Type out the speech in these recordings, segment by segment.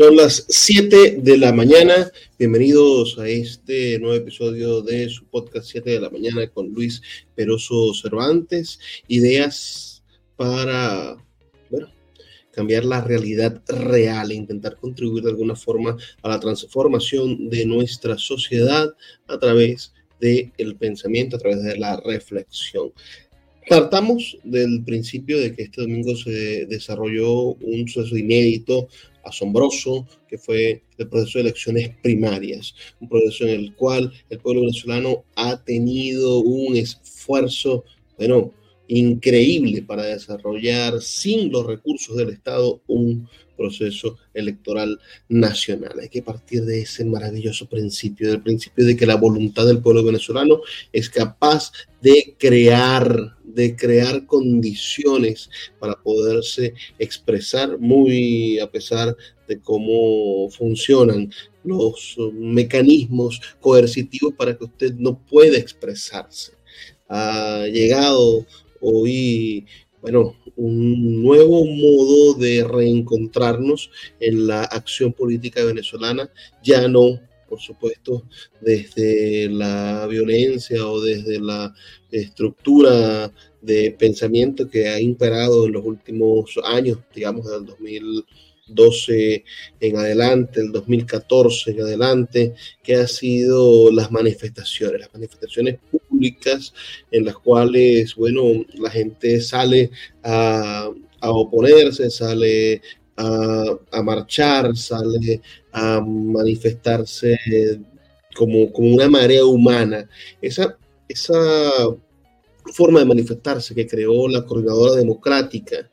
Son las 7 de la mañana. Bienvenidos a este nuevo episodio de su podcast 7 de la mañana con Luis Peroso Cervantes. Ideas para, cambiar la realidad real e intentar contribuir de alguna forma a la transformación de nuestra sociedad a través del pensamiento, a través de la reflexión. Partamos del principio de que este domingo se desarrolló un suceso inédito, asombroso, que fue el proceso de elecciones primarias, un proceso en el cual el pueblo venezolano ha tenido un esfuerzo, bueno, increíble para desarrollar sin los recursos del Estado un proceso electoral nacional. Hay que partir de ese maravilloso principio, del principio de que la voluntad del pueblo venezolano es capaz de crear, de crear condiciones para poderse expresar muy a pesar de cómo funcionan los mecanismos coercitivos para que usted no pueda expresarse. Ha llegado hoy bueno, un nuevo modo de reencontrarnos en la acción política venezolana, ya no, por supuesto, desde la violencia o desde la estructura de pensamiento que ha imperado en los últimos años, digamos, del 2012 en adelante, el 2014 en adelante, que ha sido las manifestaciones, las manifestaciones en las cuales, bueno, la gente sale a, oponerse, sale a, marchar, sale a manifestarse como, como una marea humana. Esa, esa forma de manifestarse que creó la Coordinadora Democrática,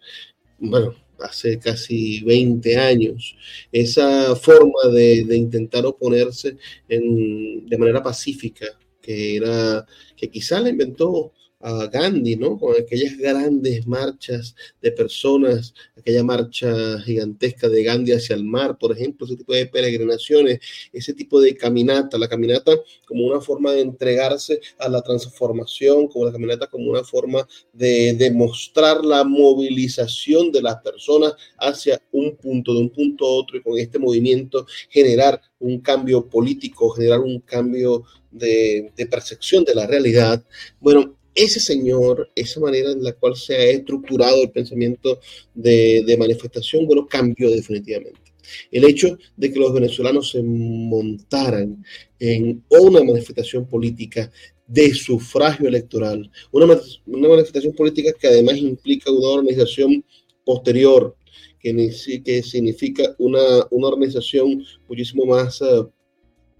bueno, hace casi 20 años, esa forma de, de intentar oponerse en, de manera pacífica que era que quizá la inventó a Gandhi, ¿no? Con aquellas grandes marchas de personas, aquella marcha gigantesca de Gandhi hacia el mar, por ejemplo, ese tipo de peregrinaciones, ese tipo de caminata, la caminata como una forma de entregarse a la transformación, como la caminata como una forma de demostrar la movilización de las personas hacia un punto, de un punto a otro, y con este movimiento generar un cambio político, generar un cambio de, percepción de la realidad, bueno, ese señor, esa manera en la cual se ha estructurado el pensamiento de, manifestación, bueno, cambió definitivamente. El hecho de que los venezolanos se montaran en una manifestación política de sufragio electoral, una, manifestación política que además implica una organización posterior, que, significa una, una organización muchísimo más eh,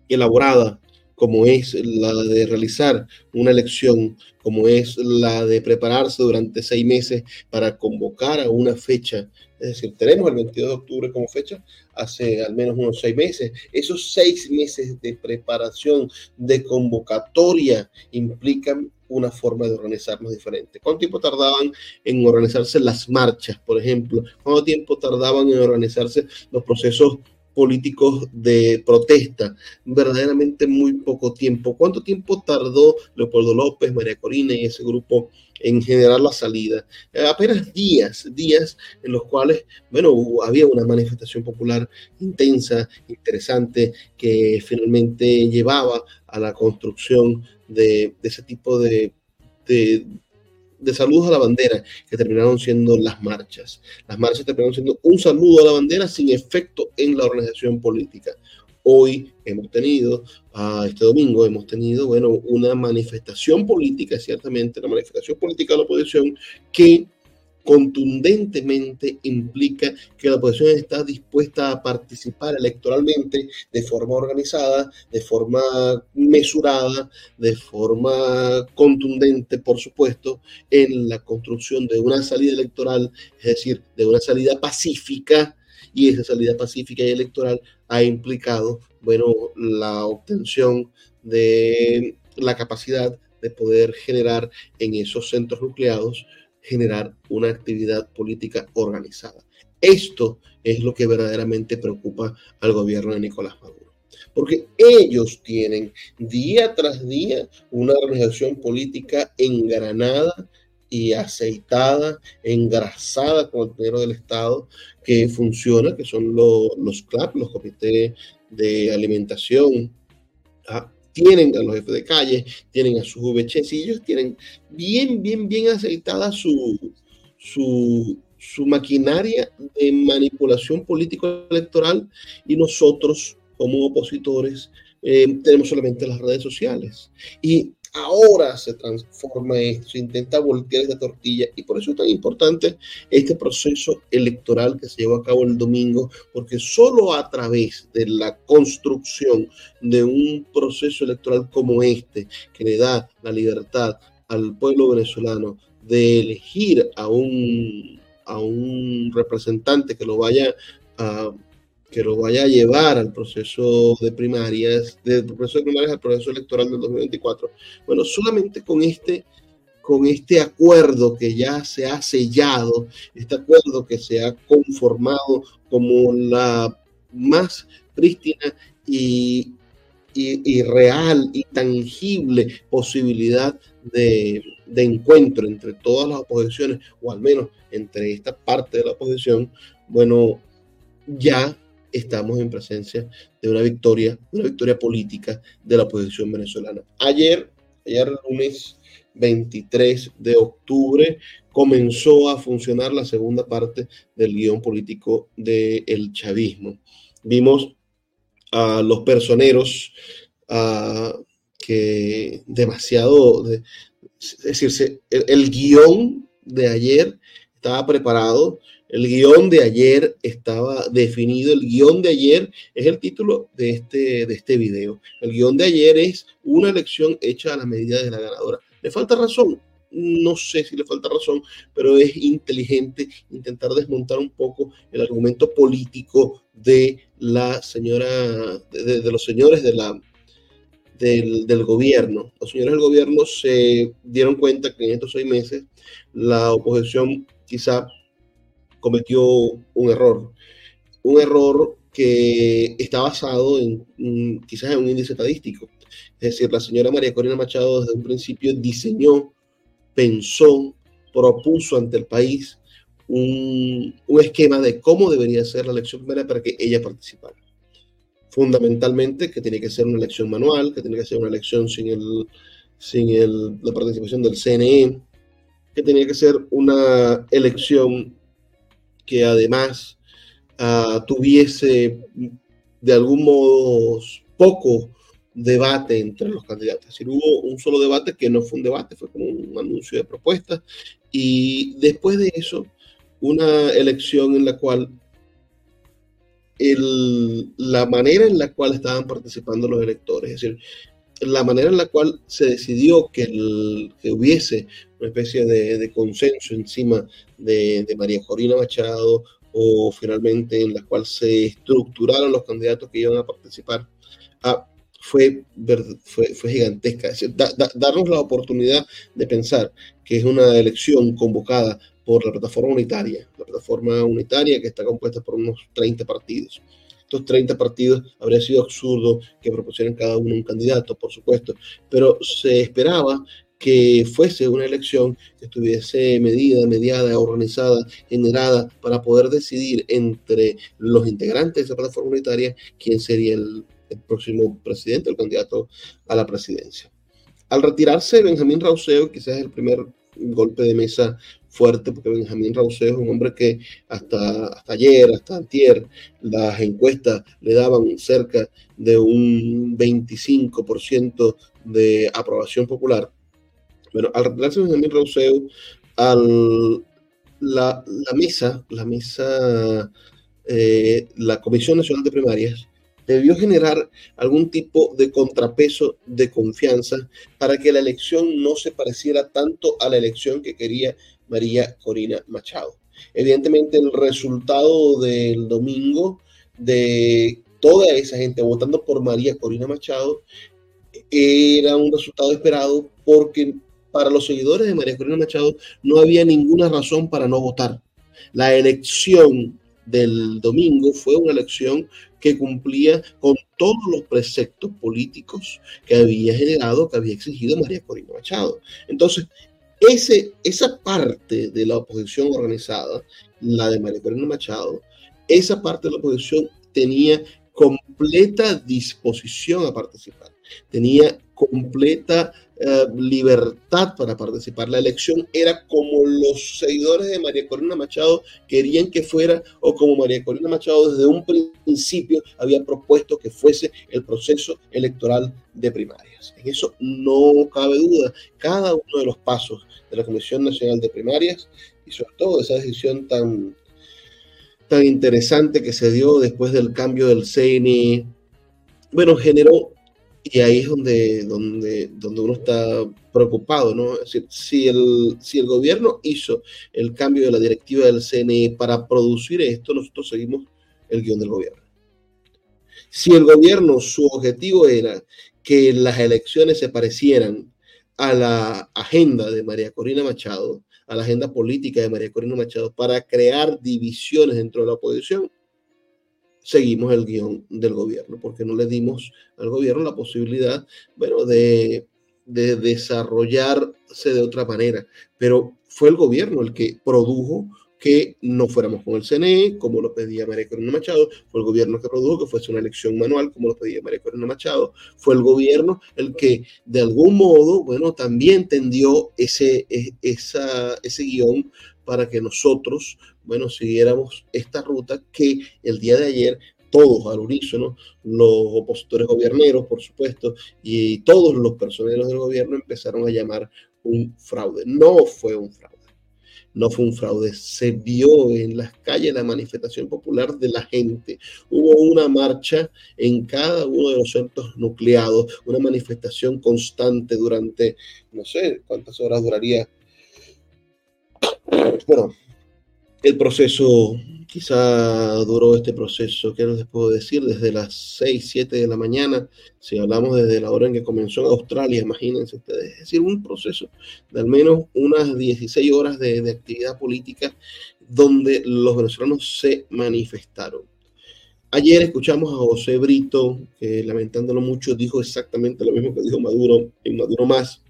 elaborada, como es la de realizar una elección, como es la de prepararse durante seis meses para convocar a una fecha. Es decir, tenemos el 22 de octubre como fecha hace al menos unos seis meses. Esos seis meses de preparación, de convocatoria, implican una forma de organizarnos diferente. ¿Cuánto tiempo tardaban en organizarse las marchas, por ejemplo? ¿Cuánto tiempo tardaban en organizarse los procesos políticos de protesta, verdaderamente muy poco tiempo. ¿Cuánto tiempo tardó Leopoldo López, María Corina y ese grupo en generar la salida? Eh, apenas días, días en los cuales, bueno, había una manifestación popular intensa, interesante, que finalmente llevaba a la construcción de, ese tipo de, de de saludos a la bandera que terminaron siendo las marchas. Las marchas terminaron siendo un saludo a la bandera sin efecto en la organización política. Hoy hemos tenido, ah, este domingo hemos tenido, bueno, una manifestación política, ciertamente, la manifestación política de la oposición que contundentemente implica que la oposición está dispuesta a participar electoralmente de forma organizada, de forma mesurada, de forma contundente, por supuesto, en la construcción de una salida electoral, es decir, de una salida pacífica, y esa salida pacífica y electoral ha implicado, bueno, la obtención de la capacidad de poder generar en esos centros nucleados generar una actividad política organizada. Esto es lo que verdaderamente preocupa al gobierno de Nicolás Maduro, porque ellos tienen día tras día una organización política engranada y aceitada, engrasada con el dinero del Estado, que funciona, que son los CLAP, los comités de alimentación, ¿ah? Tienen a los jefes de calle, tienen a sus VHS y ellos tienen bien, bien, bien aceitada su, su, su maquinaria de manipulación político-electoral y nosotros como opositores eh, tenemos solamente las redes sociales. Y ahora se transforma esto, se intenta voltear esta tortilla y por eso es tan importante este proceso electoral que se llevó a cabo el domingo, porque solo a través de la construcción de un proceso electoral como este, que le da la libertad al pueblo venezolano de elegir a un, a un representante que lo vaya a que lo vaya a llevar al proceso de primarias, del proceso de primarias al proceso electoral del 2024. Bueno, solamente con este, con este acuerdo que ya se ha sellado, este acuerdo que se ha conformado como la más prístina y, real y tangible posibilidad de, de encuentro entre todas las oposiciones, o al menos entre esta parte de la oposición, bueno, ya estamos en presencia de una victoria, una victoria política de la oposición venezolana. Ayer, ayer lunes 23 de octubre, comenzó a funcionar la segunda parte del guion político del chavismo. Vimos a los personeros que demasiado, es decir, el guion de ayer estaba preparado el guion de ayer estaba definido. El guion de ayer es el título de este, de este video. El guion de ayer es una elección hecha a la medida de la ganadora. ¿Le falta razón? No sé si le falta razón, pero es inteligente intentar desmontar un poco el argumento político de la señora, de, los señores de la, del, del, gobierno. Los señores del gobierno se dieron cuenta que en estos seis meses la oposición quizá cometió un error. Un error que está basado en quizás en un índice estadístico. Es decir, la señora María Corina Machado desde un principio diseñó, pensó, propuso ante el país un, un esquema de cómo debería ser la elección primera para que ella participara. Fundamentalmente que tiene que ser una elección manual, que tiene que ser una elección sin, el, sin el, la participación del CNE, que tenía que ser una elección que además uh, tuviese de algún modo poco debate entre los candidatos. Es decir, hubo un solo debate que no fue un debate, fue como un anuncio de propuestas. Y después de eso, una elección en la cual la manera en la cual estaban participando los electores, es decir, la manera en la cual se decidió que, hubiese una especie de, consenso encima de, María Corina Machado o finalmente en la cual se estructuraron los candidatos que iban a participar, ah, fue, fue, fue, gigantesca. Es decir, darnos la oportunidad de pensar que es una elección convocada por la plataforma unitaria, la plataforma unitaria que está compuesta por unos 30 partidos estos 30 partidos, habría sido absurdo que propusieran cada uno un candidato, por supuesto, pero se esperaba que fuese una elección que estuviese medida, mediada, organizada, generada para poder decidir entre los integrantes de esa plataforma unitaria quién sería el, próximo presidente, el candidato a la presidencia. Al retirarse Benjamín Rauseo, quizás el primer golpe de mesa fuerte, porque Benjamín Rauseo es un hombre que hasta, hasta ayer, hasta antier, las encuestas le daban cerca de un 25% de aprobación popular. Bueno, al retirarse Benjamín Rauseo, al, la, la mesa, la mesa, eh, la Comisión Nacional de Primarias, debió generar algún tipo de contrapeso de confianza para que la elección no se pareciera tanto a la elección que quería María Corina Machado. Evidentemente el resultado del domingo de toda esa gente votando por María Corina Machado era un resultado esperado porque para los seguidores de María Corina Machado no había ninguna razón para no votar. La elección del domingo fue una elección que cumplía con todos los preceptos políticos que había generado, que había exigido María Corina Machado. Entonces, ese, esa parte de la oposición organizada, la de María Corina Machado, esa parte de la oposición tenía completa disposición a participar, tenía completa eh, libertad para participar. La elección era como los seguidores de María Corina Machado querían que fuera o como María Corina Machado desde un principio había propuesto que fuese el proceso electoral de primarias. En eso no cabe duda. Cada uno de los pasos de la Comisión Nacional de Primarias y sobre todo esa decisión tan tan interesante que se dio después del cambio del CNI, bueno, generó, y ahí es donde, donde, donde uno está preocupado, ¿no? Es decir, si el, si el gobierno hizo el cambio de la directiva del CNI para producir esto, nosotros seguimos el guion del gobierno. Si el gobierno, su objetivo era que las elecciones se parecieran a la agenda de María Corina Machado, a la agenda política de María Corina Machado para crear divisiones dentro de la oposición, seguimos el guion del gobierno, porque no le dimos al gobierno la posibilidad, bueno, de, de desarrollarse de otra manera. Pero fue el gobierno el que produjo que no fuéramos con el CNE, como lo pedía María Corina Machado, fue el gobierno que produjo que fuese una elección manual, como lo pedía María Corina Machado, fue el gobierno el que de algún modo, bueno, también tendió ese, e, esa, ese guion para que nosotros, bueno, siguiéramos esta ruta que el día de ayer todos al unísono, los opositores gobierneros, por supuesto, y todos los personeros del gobierno empezaron a llamar un fraude. No fue un fraude no fue un fraude, se vio en las calles la manifestación popular de la gente. Hubo una marcha en cada uno de los centros nucleados, una manifestación constante durante, no sé cuántas horas duraría. Bueno, el proceso quizá duró este proceso, ¿qué les puedo decir? Desde las 6, 7 de la mañana, si hablamos desde la hora en que comenzó en Australia, imagínense ustedes, es decir, un proceso de al menos unas 16 horas de, de actividad política donde los venezolanos se manifestaron. Ayer escuchamos a José Brito, que lamentándolo mucho dijo exactamente lo mismo que dijo Maduro y Maduro más,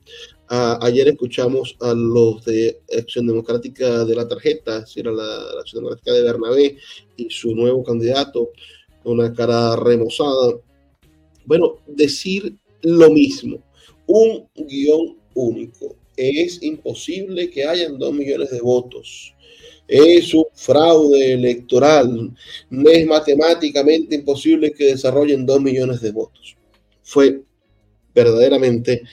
ayer escuchamos a los de Acción Democrática de la tarjeta, es decir, a la, Acción Democrática de Bernabé y su nuevo candidato, una cara remozada. Bueno, decir lo mismo, un guion único. Es imposible que hayan dos millones de votos. Es un fraude electoral. Es matemáticamente imposible que desarrollen dos millones de votos. Fue verdaderamente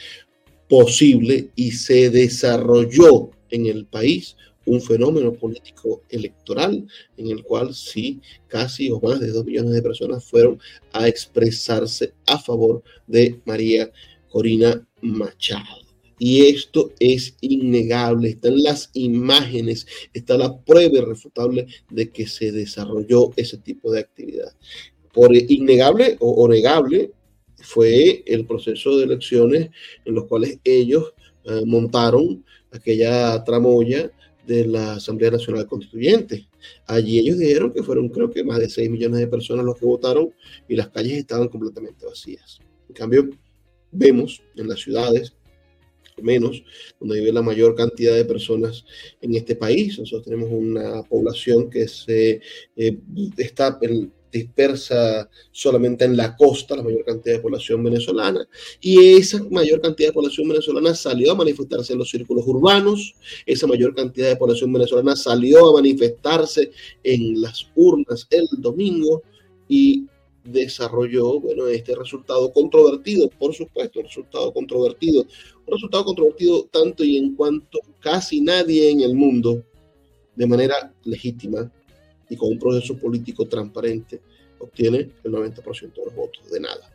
posible y se desarrolló en el país un fenómeno político electoral en el cual sí, casi o más de dos millones de personas fueron a expresarse a favor de María Corina Machado. Y esto es innegable, están las imágenes, está la prueba irrefutable de que se desarrolló ese tipo de actividad. Por innegable o, negable, fue el proceso de elecciones en los cuales ellos eh, montaron aquella tramoya de la Asamblea Nacional Constituyente. Allí ellos dijeron que fueron creo que más de 6 millones de personas los que votaron y las calles estaban completamente vacías. En cambio, vemos en las ciudades, menos, donde vive la mayor cantidad de personas en este país. Nosotros tenemos una población que se eh, está dispersa solamente en la costa, la mayor cantidad de población venezolana, y esa mayor cantidad de población venezolana salió a manifestarse en los círculos urbanos, esa mayor cantidad de población venezolana salió a manifestarse en las urnas el domingo y desarrolló, bueno, este resultado controvertido, por supuesto, un resultado controvertido, un resultado controvertido tanto y en cuanto casi nadie en el mundo, de manera legítima, y con un proceso político transparente obtiene el 90% de los votos, de nada.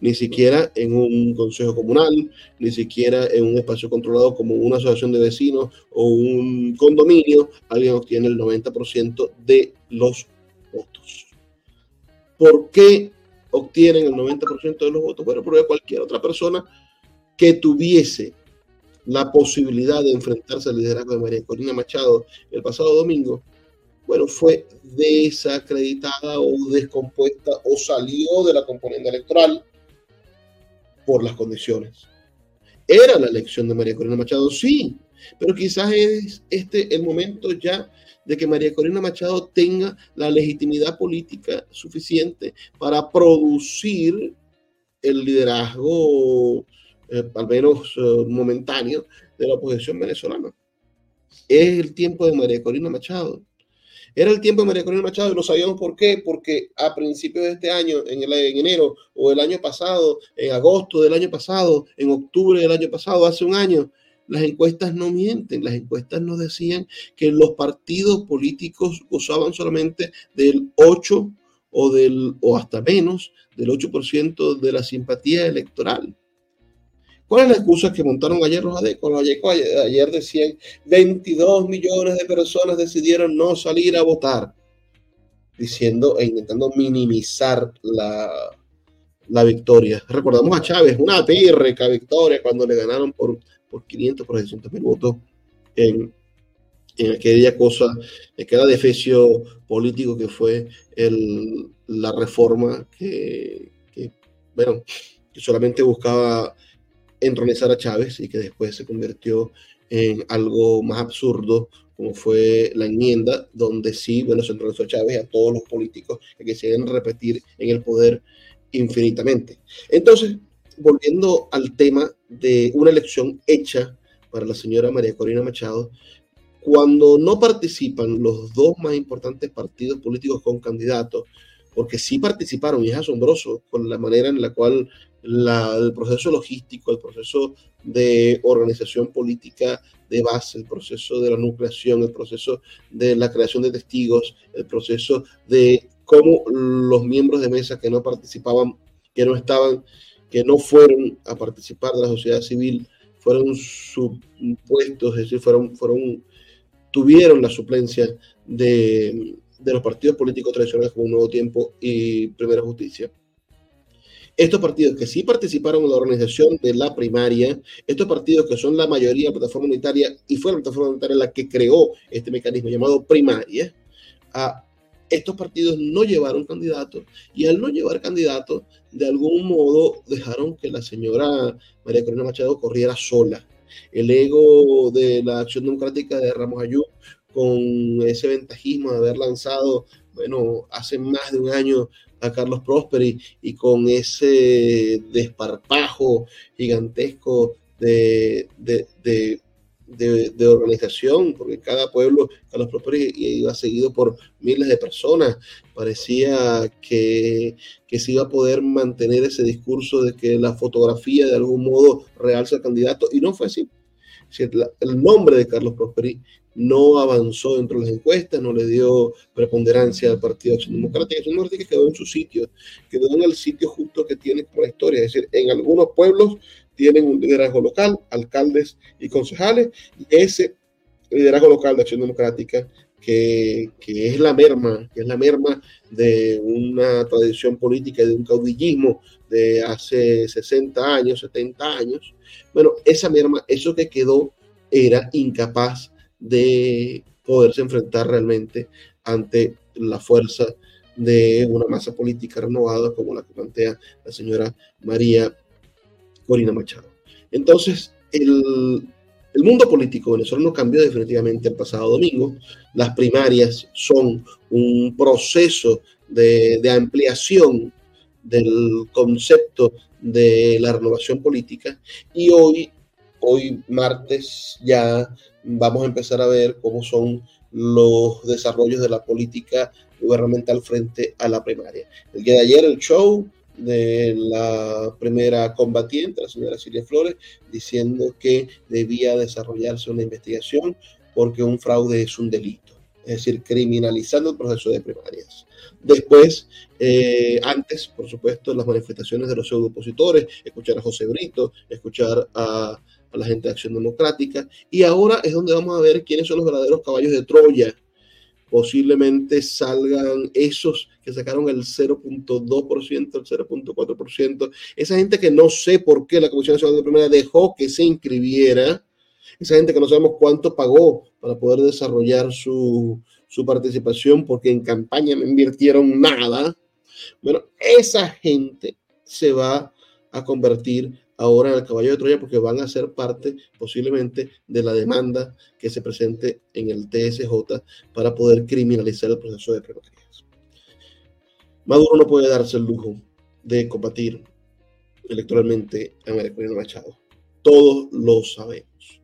Ni siquiera en un consejo comunal, ni siquiera en un espacio controlado como una asociación de vecinos o un condominio, alguien obtiene el 90% de los votos. ¿Por qué obtienen el 90% de los votos? Bueno, porque cualquier otra persona que tuviese la posibilidad de enfrentarse al liderazgo de María Corina Machado el pasado domingo, bueno, fue desacreditada o descompuesta o salió de la componente electoral por las condiciones. ¿Era la elección de María Corina Machado? Sí, pero quizás es este el momento ya de que María Corina Machado tenga la legitimidad política suficiente para producir el liderazgo, eh, al menos eh, momentáneo, de la oposición venezolana. Es el tiempo de María Corina Machado. Era el tiempo de María Corina Machado y no sabíamos por qué, porque a principios de este año, en, en enero o el año pasado, en agosto del año pasado, en octubre del año pasado, hace un año, las encuestas no mienten, las encuestas nos decían que los partidos políticos gozaban solamente del 8 o, del, o hasta menos del 8% de la simpatía electoral. ¿Cuál es la excusa que montaron ayer los adecos? Ayer, ayer decían 22 millones de personas decidieron no salir a votar, diciendo e intentando minimizar la, la victoria. Recordamos a Chávez, una pírrica victoria cuando le ganaron por por 500, por 600 mil votos en, aquella cosa, en aquel defecio político que fue el, la reforma que, bueno, que solamente buscaba entronizar a Chávez y que después se convirtió en algo más absurdo como fue la enmienda, donde sí, bueno, se entronizó a Chávez a todos los políticos que quisieran repetir en el poder infinitamente. Entonces, volviendo al tema de una elección hecha para la señora María Corina Machado, cuando no participan los dos más importantes partidos políticos con candidatos, porque sí participaron y es asombroso con la manera en la cual el proceso logístico, el proceso de organización política de base, el proceso de la nucleación, el proceso de la creación de testigos, el proceso de cómo los miembros de mesa que no participaban, que no estaban que no fueron a participar de la sociedad civil fueron supuestos, es decir, fueron, fueron, tuvieron la suplencia de, de los partidos políticos tradicionales como Nuevo Tiempo y Primera Justicia. Estos partidos que sí participaron en la organización de la primaria, estos partidos que son la mayoría de la plataforma unitaria y fue la plataforma unitaria la que creó este mecanismo llamado primaria, a estos partidos no llevaron candidatos y al no llevar candidatos, de algún modo dejaron que la señora María Corina Machado corriera sola. El ego de la acción democrática de Ramos Ayú, con ese ventajismo de haber lanzado, bueno, hace más de un año a Carlos Prosperi y con ese desparpajo gigantesco de, de, de de, organización, porque cada pueblo, Carlos Prosperi iba seguido por miles de personas. Parecía que, que, se iba a poder mantener ese discurso de que la fotografía de algún modo realza al candidato, y no fue así. El nombre de Carlos Prosperi no avanzó dentro de las encuestas, no le dio preponderancia al Partido Acción Democrática. Acción Democrática quedó en su sitio, quedó en el sitio justo que tiene por la historia. Es decir, en algunos pueblos tienen un liderazgo local, alcaldes y concejales, y ese liderazgo local de Acción Democrática, que, que, es la merma, que es la merma de una tradición política y de un caudillismo de hace 60 años, 70 años, bueno, esa merma, eso que quedó, era incapaz de poderse enfrentar realmente ante la fuerza de una masa política renovada como la que plantea la señora María Corina Machado. Entonces, el, mundo político venezolano cambió definitivamente el pasado domingo. Las primarias son un proceso de, de, ampliación del concepto de la renovación política y hoy, hoy martes ya vamos a empezar a ver cómo son los desarrollos de la política gubernamental frente a la primaria. El día de ayer el show de la primera combatiente, la señora Silvia Flores, diciendo que debía desarrollarse una investigación porque un fraude es un delito, es decir, criminalizando el proceso de primarias. Después, eh, antes, por supuesto, las manifestaciones de los pseudo opositores, escuchar a José Brito, escuchar a, a la gente de Acción Democrática, y ahora es donde vamos a ver quiénes son los verdaderos caballos de Troya posiblemente salgan esos que sacaron el 0.2%, el 0.4%, esa gente que no sé por qué la Comisión Nacional de Primera dejó que se inscribiera, esa gente que no sabemos cuánto pagó para poder desarrollar su, su participación porque en campaña no invirtieron nada, bueno, esa gente se va a convertir ahora el caballo de Troya porque van a ser parte posiblemente de la demanda que se presente en el TSJ para poder criminalizar el proceso de primarias. Maduro no puede darse el lujo de combatir electoralmente a María Machado. Todos lo sabemos.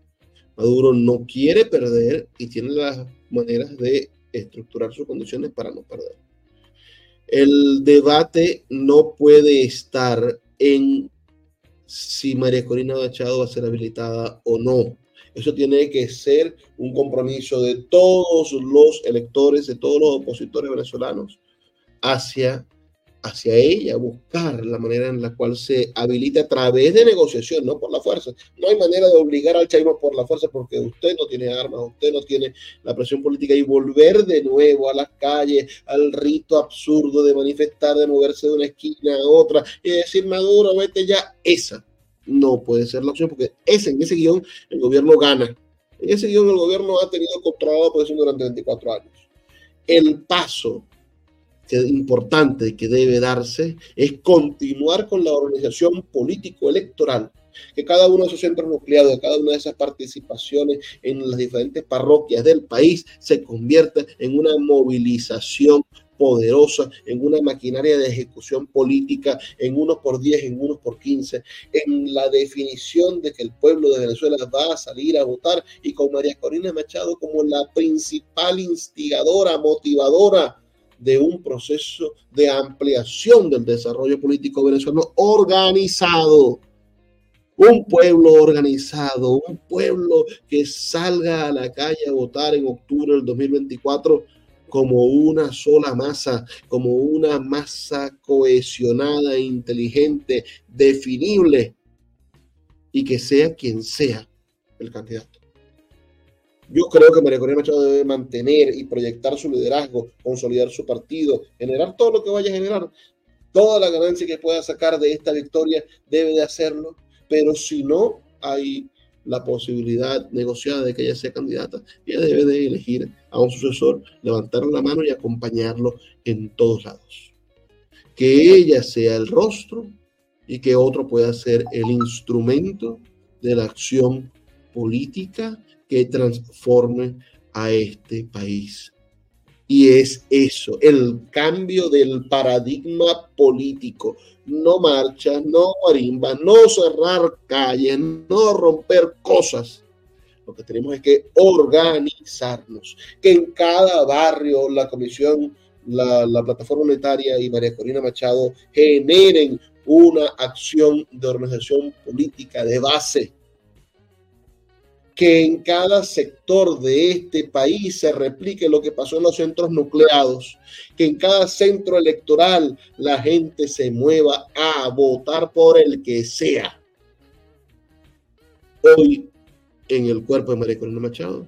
Maduro no quiere perder y tiene las maneras de estructurar sus condiciones para no perder. El debate no puede estar en si María Corina Machado va a ser habilitada o no. Eso tiene que ser un compromiso de todos los electores, de todos los opositores venezolanos hacia hacia ella, buscar la manera en la cual se habilita a través de negociación, no por la fuerza. No hay manera de obligar al chavismo por la fuerza porque usted no tiene armas, usted no tiene la presión política y volver de nuevo a las calles, al rito absurdo de manifestar, de moverse de una esquina a otra y decir Maduro, vete ya, esa no puede ser la opción porque ese, en ese guion el gobierno gana. En ese guion el gobierno ha tenido controlado la posición durante 24 años. El paso que importante que debe darse es continuar con la organización político-electoral, que cada uno de esos centros nucleados, cada una de esas participaciones en las diferentes parroquias del país se convierta en una movilización poderosa, en una maquinaria de ejecución política, en unos por 10, en unos por 15, en la definición de que el pueblo de Venezuela va a salir a votar. Y con María Corina Machado como la principal instigadora, motivadora de un proceso de ampliación del desarrollo político venezolano organizado. Un pueblo organizado, un pueblo que salga a la calle a votar en octubre del 2024 como una sola masa, como una masa cohesionada, inteligente, definible, y que sea quien sea el candidato. Yo creo que María Corina Machado debe mantener y proyectar su liderazgo, consolidar su partido, generar todo lo que vaya a generar. Toda la ganancia que pueda sacar de esta victoria debe de hacerlo, pero si no hay la posibilidad negociada de que ella sea candidata, ella debe de elegir a un sucesor, levantar la mano y acompañarlo en todos lados. Que ella sea el rostro y que otro pueda ser el instrumento de la acción política que transforme a este país. Y es eso, el cambio del paradigma político. No marcha, no marimba, no cerrar calles, no romper cosas. Lo que tenemos es que organizarnos, que en cada barrio la comisión, la, la plataforma monetaria y María Corina Machado generen una acción de organización política de base que en cada sector de este país se replique lo que pasó en los centros nucleados, que en cada centro electoral la gente se mueva a votar por el que sea. Hoy en el cuerpo de María Corina Machado,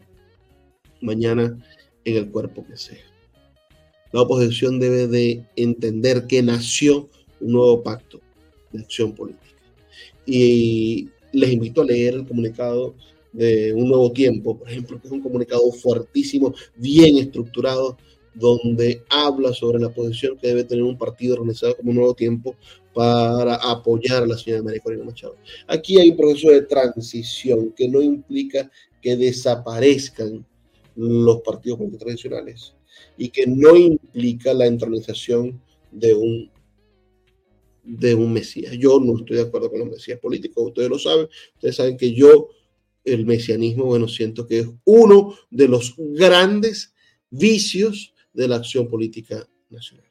mañana en el cuerpo que sea. La oposición debe de entender que nació un nuevo pacto de acción política. Y les invito a leer el comunicado de Un Nuevo Tiempo, por ejemplo, que es un comunicado fuertísimo, bien estructurado, donde habla sobre la posición que debe tener un partido organizado como Un Nuevo Tiempo para apoyar a la señora María Corina Machado. Aquí hay un proceso de transición que no implica que desaparezcan los partidos políticos tradicionales y que no implica la entronización de un de un mesías. Yo no estoy de acuerdo con los mesías políticos, ustedes lo saben, ustedes saben que yo el mesianismo, bueno, siento que es uno de los grandes vicios de la acción política nacional.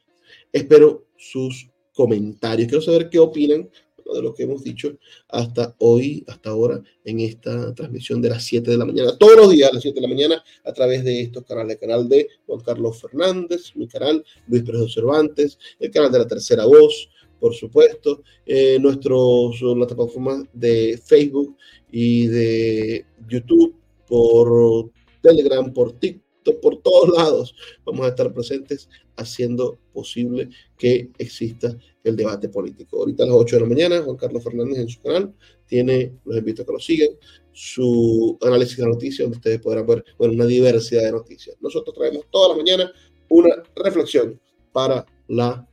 Espero sus comentarios. Quiero saber qué opinan de lo que hemos dicho hasta hoy, hasta ahora, en esta transmisión de las 7 de la mañana, todos los días a las 7 de la mañana, a través de estos canales, el canal de Juan Carlos Fernández, mi canal, Luis Pérez Cervantes, el canal de la Tercera Voz, por supuesto, eh, nuestros, las plataformas de Facebook y de YouTube, por Telegram, por TikTok, por todos lados. Vamos a estar presentes haciendo posible que exista el debate político. Ahorita a las 8 de la mañana, Juan Carlos Fernández en su canal tiene, los invito a que lo sigan, su análisis de noticias, donde ustedes podrán ver bueno, una diversidad de noticias. Nosotros traemos toda la mañana una reflexión para la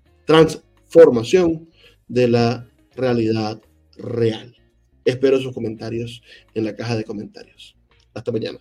transformación de la realidad real. Espero sus comentarios en la caja de comentarios. Hasta mañana.